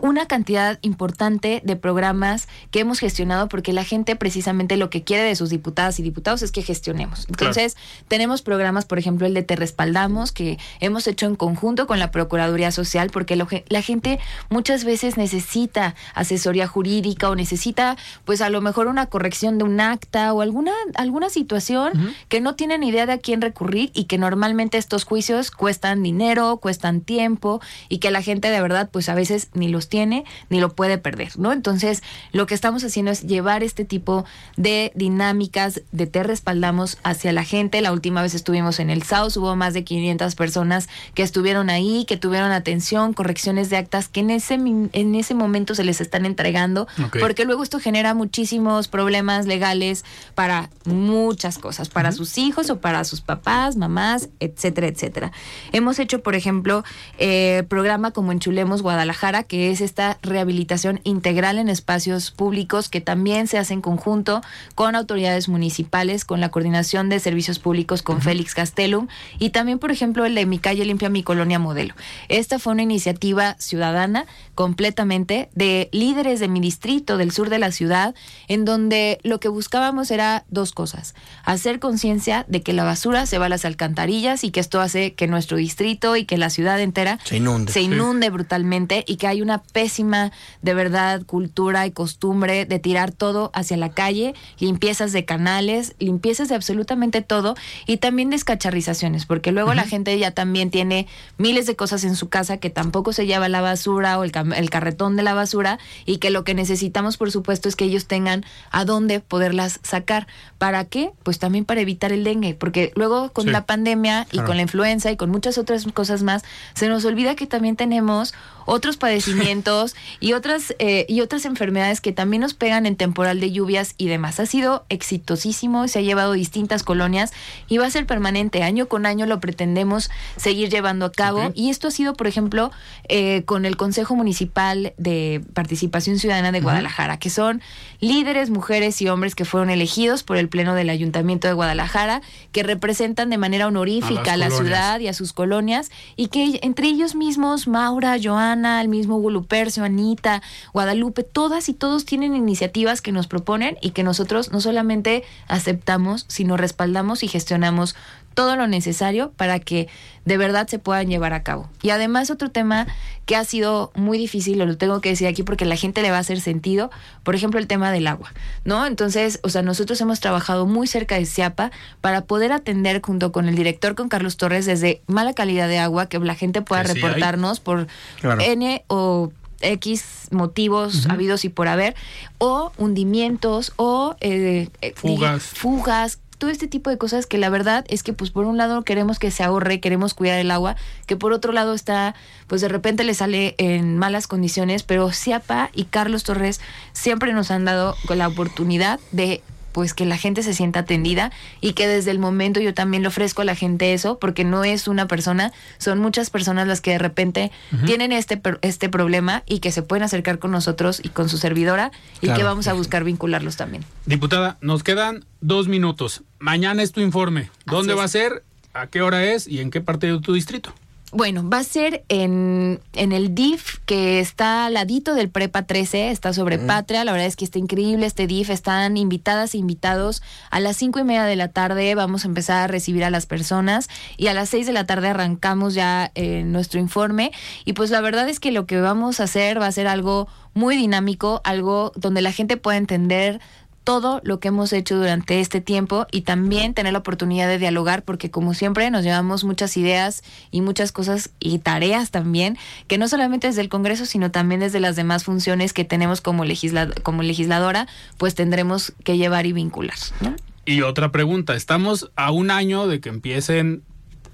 una cantidad importante de programas que hemos gestionado porque la gente precisamente lo que quiere de sus diputadas y diputados es que gestionemos. Entonces, tenemos programas, por ejemplo, el de Te Respaldamos, que hemos hecho en conjunto con la Procuraduría Social, porque lo la gente muchas veces necesita asesoría jurídica o necesita, pues a lo mejor una corrección de un acta o alguna, alguna situación que no tienen idea de a quién recurrir y que normalmente estos juicios cuestan dinero, cuestan tiempo y que la gente de verdad, pues a veces ni los tiene ni lo puede perder, ¿no? Entonces, lo que estamos haciendo es llevar este tipo de dinámicas de te respaldamos hacia la gente. La última vez estuvimos en el SAUS, hubo más de 500 personas que estuvieron ahí, que tuvieron atención, correcciones de actas que en ese, en ese momento se les están entregando, porque luego esto genera muchísimos problemas legales para muchas cosas, para sus hijos o para sus papás, mamás, etcétera, etcétera. Hemos hecho, por ejemplo, eh, programa como Enchulemos Guadalajara, que es esta rehabilitación integral en espacios públicos que también se hace en conjunto con autoridades municipales, con la coordinación de servicios públicos con Félix Castellum y también, por ejemplo, el de Mi Calle Limpia Mi Colonia Modelo. Esta fue una iniciativa ciudadana completamente de líderes de mi distrito del sur de la ciudad, en donde lo que buscábamos era dos cosas. Hacer conciencia de que la basura se va a las alcantarillas y que esto hace que nuestro distrito y que la ciudad entera Se inunde. se Sí. inunde brutalmente y que hay una pésima, de verdad, cultura y costumbre de tirar todo hacia la calle, limpiezas de canales, limpiezas de absolutamente todo y también descacharrizaciones, porque luego la gente ya también tiene miles de cosas en su casa que tampoco se lleva la basura o el, carretón de la basura y que lo que necesitamos, por supuesto, es que ellos tengan a dónde poderlas sacar. ¿Para qué? Pues también para evitar el dengue, porque luego con Sí. la pandemia y Claro. con la influenza y con muchas otras cosas más, se nos olvida que también tenemos otros padecimientos y otras eh, y otras enfermedades que también nos pegan en temporal de lluvias y demás. Ha sido exitosísimo, se ha llevado distintas colonias y va a ser permanente. Año con año lo pretendemos seguir llevando a cabo. Y esto ha sido, por ejemplo, eh, con el Consejo Municipal de Participación Ciudadana de Guadalajara, que son líderes, mujeres y hombres que fueron elegidos por el Pleno del Ayuntamiento de Guadalajara, que representan de manera honorífica A la colonias. ciudad y a sus colonias, y que entre ellos mismos, Maura, Joana, el mismo Gulupercio, Anita, Guadalupe, todas y todos tienen iniciativas que nos proponen y que nosotros no solamente aceptamos, sino respaldamos y gestionamos todo lo necesario para que de verdad se puedan llevar a cabo. Y además otro tema que ha sido muy difícil, lo tengo que decir aquí porque la gente le va a hacer sentido, por ejemplo el tema del agua, ¿no? Entonces, o sea, nosotros hemos trabajado muy cerca de Ciapa para poder atender junto con el director, con Carlos Torres, desde mala calidad de agua, que la gente pueda hay. reportarnos por Claro. N o X motivos habidos y por haber, o hundimientos, o eh, eh, Fugas. fugas, todo este tipo de cosas que la verdad es que pues por un lado queremos que se ahorre, queremos cuidar el agua, que por otro lado está, pues de repente le sale en malas condiciones, pero Ciapa y Carlos Torres siempre nos han dado la oportunidad de pues que la gente se sienta atendida y que desde el momento yo también le ofrezco a la gente eso, porque no es una persona, son muchas personas las que de repente tienen este, este problema y que se pueden acercar con nosotros y con su servidora y Claro. que vamos a buscar vincularlos también. Diputada, nos quedan dos minutos. Mañana es tu informe. ¿Dónde va a ser? ¿A qué hora es? ¿Y en qué parte de tu distrito? Bueno, va a ser en, en el DIF que está al ladito del Prepa 13, está sobre Patria. La verdad es que está increíble este DIF. Están invitadas e invitados. A las cinco y media de la tarde vamos a empezar a recibir a las personas y a las seis de la tarde arrancamos ya eh, nuestro informe. Y pues la verdad es que lo que vamos a hacer va a ser algo muy dinámico, algo donde la gente pueda entender todo lo que hemos hecho durante este tiempo y también tener la oportunidad de dialogar porque como siempre nos llevamos muchas ideas y muchas cosas y tareas también que no solamente desde el Congreso sino también desde las demás funciones que tenemos como, legisla- como legisladora pues tendremos que llevar y vincular. ¿no? Y otra pregunta, estamos a un año de que empiecen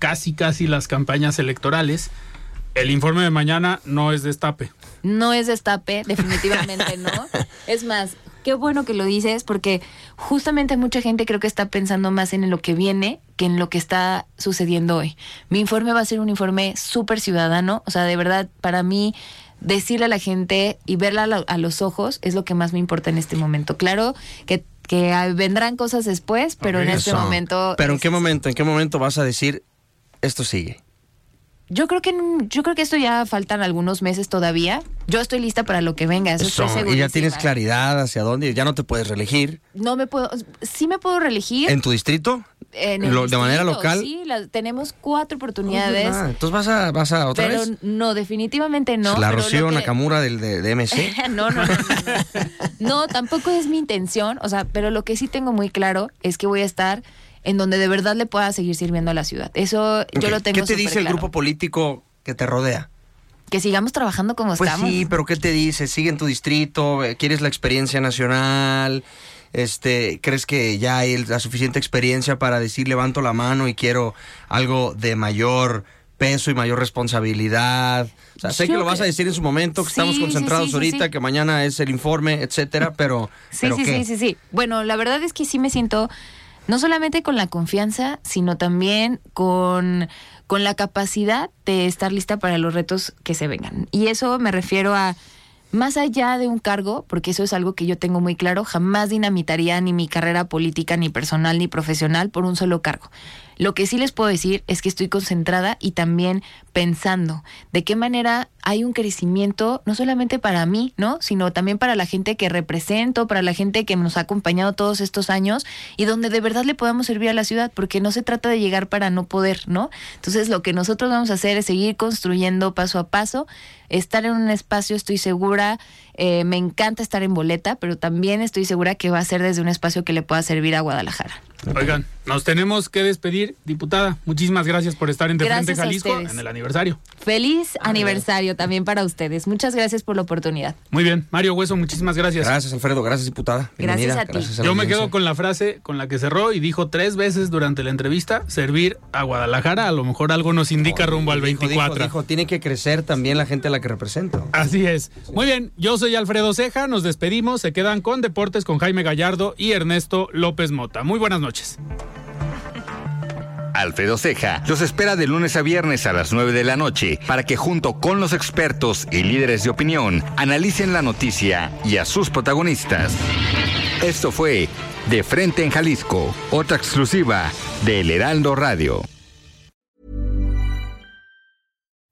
casi casi las campañas electorales. El informe de mañana no es destape. No es destape, definitivamente no. Es más, qué bueno que lo dices porque justamente mucha gente creo que está pensando más en lo que viene que en lo que está sucediendo hoy. Mi informe va a ser un informe súper ciudadano, o sea, de verdad, para mí decirle a la gente y verla a, lo- a los ojos es lo que más me importa en este momento. Claro que, que vendrán cosas después, pero en este Eso. momento... Pero ¿en qué momento? ¿En qué momento vas a decir esto sigue? Yo creo que yo creo que esto ya faltan algunos meses todavía. Yo estoy lista para lo que venga, eso, Eso, estoy y ya tienes claridad hacia dónde, ya no te puedes reelegir. No me puedo, sí me puedo reelegir. ¿En tu distrito? en el lo- de manera local? Sí, la- tenemos cuatro oportunidades. Entonces vas a, vas a otra pero vez. no, definitivamente no. la Rocío que- Nakamura del, de, de MC. no, no, no. No, tampoco es mi intención, o sea, pero lo que sí tengo muy claro es que voy a estar en donde de verdad le pueda seguir sirviendo a la ciudad. Eso yo lo tengo ¿Qué te dice el grupo político que te rodea? Que sigamos trabajando como Pues estamos. sí, pero ¿qué te dice? Sigue en tu distrito, eh, quieres la experiencia nacional, este, crees que ya hay la suficiente experiencia para decir levanto la mano y quiero algo de mayor peso y mayor responsabilidad. O sea, sé que lo vas a decir en su momento, que Sí, estamos concentrados sí, sí, ahorita, que mañana es el informe, etcétera, pero, Sí, ¿pero sí, qué? sí, sí, sí. Bueno, la verdad es que sí me siento no solamente con la confianza, sino también con, con la capacidad de estar lista para los retos que se vengan. Y eso me refiero a más allá de un cargo, porque eso es algo que yo tengo muy claro, jamás dinamitaría ni mi carrera política, ni personal, ni profesional por un solo cargo. Lo que sí les puedo decir es que estoy concentrada y también pensando de qué manera hay un crecimiento, no solamente para mí, ¿no? Sino también para la gente que represento, para la gente que nos ha acompañado todos estos años y donde de verdad le podamos servir a la ciudad, porque no se trata de llegar para no poder, ¿no? Entonces lo que nosotros vamos a hacer es seguir construyendo paso a paso, estar en un espacio, estoy segura, eh, me encanta estar en boleta, pero también estoy segura que va a ser desde un espacio que le pueda servir a Guadalajara. Oigan, nos tenemos que despedir, diputada. Muchísimas gracias por estar en De Frente Gracias Jalisco en el aniversario. Feliz aniversario también para ustedes. Muchas gracias por la oportunidad. Muy bien, Mario Hueso, muchísimas gracias. Gracias, Alfredo. Gracias, diputada. Bienvenida. Gracias a ti. Gracias a la Yo me quedo con la frase con la que cerró y dijo tres veces durante la entrevista, servir a Guadalajara, a lo mejor algo nos indica rumbo al Dijo, 24. Dijo, dijo, tiene que crecer también la gente a la que represento. Así es. Muy bien, yo soy Alfredo Ceja, nos despedimos, se quedan con Deportes con Jaime Gallardo y Ernesto López Mota. Muy buenas noches. Alfredo Ceja los espera de lunes a viernes a las 9 de la noche para que junto con los expertos y líderes de opinión analicen la noticia y a sus protagonistas. Esto fue De Frente en Jalisco, otra exclusiva de El Heraldo Radio.